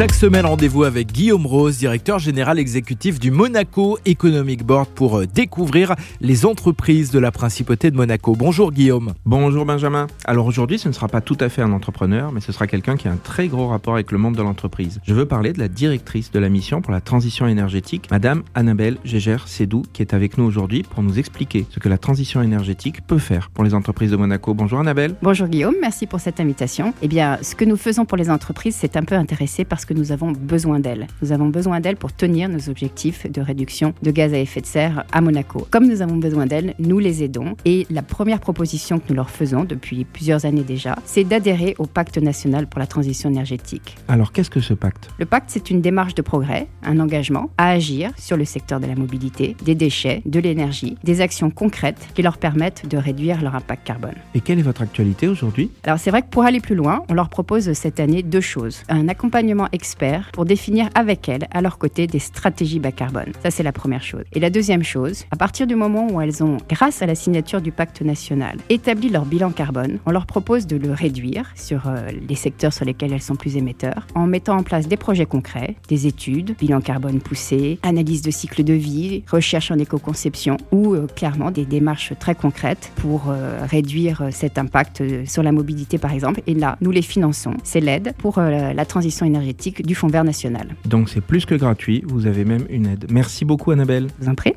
Chaque semaine, rendez-vous avec Guillaume Rose, directeur général exécutif du Monaco Economic Board pour euh, découvrir les entreprises de la principauté de Monaco. Bonjour Guillaume. Bonjour Benjamin. Alors aujourd'hui, ce ne sera pas tout à fait un entrepreneur, mais ce sera quelqu'un qui a un très gros rapport avec le monde de l'entreprise. Je veux parler de la directrice de la mission pour la transition énergétique, Madame Annabelle Gégère Sédou, qui est avec nous aujourd'hui pour nous expliquer ce que la transition énergétique peut faire pour les entreprises de Monaco. Bonjour Annabelle. Bonjour Guillaume, merci pour cette invitation. Eh bien, ce que nous faisons pour les entreprises, c'est un peu intéressé parce que nous avons besoin d'elles. Nous avons besoin d'elles pour tenir nos objectifs de réduction de gaz à effet de serre à Monaco. Comme nous avons besoin d'elles, nous les aidons. Et la première proposition que nous leur faisons depuis plusieurs années déjà, c'est d'adhérer au pacte national pour la transition énergétique. Alors qu'est-ce que ce pacte? Le pacte, c'est une démarche de progrès, un engagement à agir sur le secteur de la mobilité, des déchets, de l'énergie, des actions concrètes qui leur permettent de réduire leur impact carbone. Et quelle est votre actualité aujourd'hui? Alors c'est vrai que pour aller plus loin, on leur propose cette année deux choses. Un accompagnement pour définir avec elles, à leur côté, des stratégies bas carbone. Ça, c'est la première chose. Et la deuxième chose, à partir du moment où elles ont, grâce à la signature du pacte national, établi leur bilan carbone, on leur propose de le réduire sur euh, les secteurs sur lesquels elles sont plus émetteurs, en mettant en place des projets concrets, des études, bilan carbone poussé, analyse de cycle de vie, recherche en éco-conception, ou euh, clairement des démarches très concrètes pour euh, réduire cet impact sur la mobilité, par exemple. Et là, nous les finançons. C'est l'aide pour la transition énergétique du Fonds vert national. Donc c'est plus que gratuit, vous avez même une aide. Merci beaucoup Annabelle. Vous en prie.